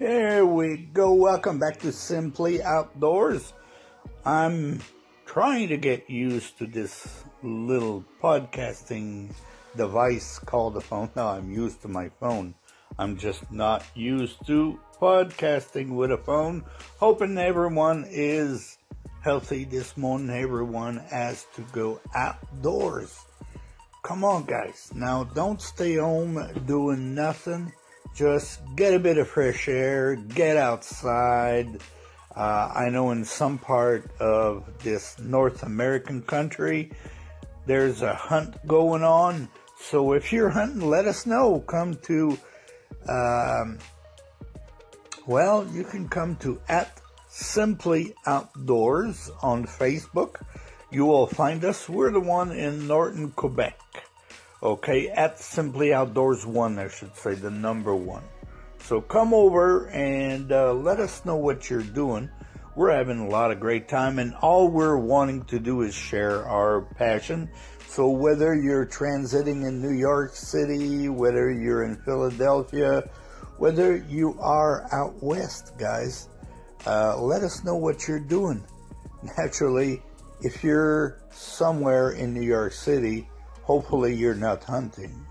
Here we go. Welcome back to Simply Outdoors. I'm trying to get used to this little podcasting device called a phone. Now I'm used to my phone. I'm just not used to podcasting with a phone. Hoping everyone is healthy this morning. Everyone has to go outdoors. Come on, guys. Now don't stay home doing nothing just get a bit of fresh air, get outside. Uh, I know in some part of this North American country, there's a hunt going on. So if you're hunting, let us know. Come to, um, well, you can come to at Simply Outdoors on Facebook. You will find us. We're the one in Norton, Quebec. Okay, at Simply Outdoors 1, I should say, the number one. So come over and uh, let us know what you're doing. We're having a lot of great time, and all we're wanting to do is share our passion. So whether you're transiting in New York City, whether you're in Philadelphia, whether you are out west, guys, uh, let us know what you're doing. Naturally, if you're somewhere in New York City, hopefully you're not hunting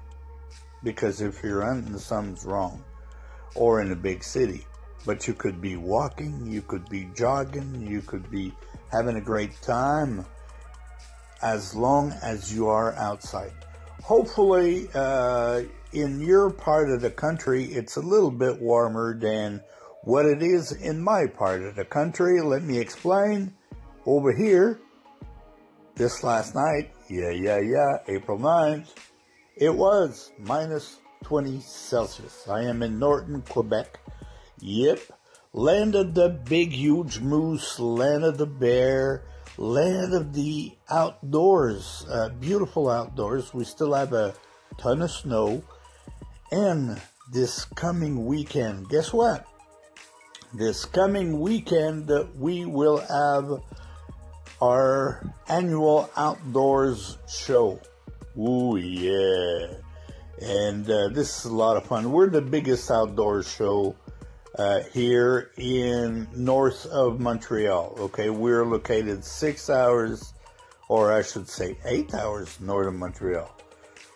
because if you're hunting something's wrong or in a big city. But you could be walking you could be jogging you could be having a great time as long as you are outside. Hopefully uh, in your part of the country it's a little bit warmer than what it is in my part of the country. Let me explain. Over here this last night, yeah, yeah, yeah, April 9th, it was minus 20 Celsius. I am in Norton, Quebec. Yep. Land of the big, huge moose, land of the bear, land of the outdoors, uh, beautiful outdoors. We still have a ton of snow. And this coming weekend, guess what? This coming weekend, we will have our annual outdoors show. Ooh, yeah. And uh, this is a lot of fun. We're the biggest outdoors show uh, here in north of Montreal. Okay, we're located six hours, or I should say eight hours north of Montreal.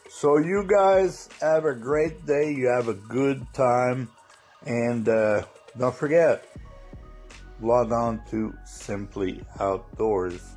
So you guys have a great day. You have a good time. And uh, don't forget, log on to Simply Outdoors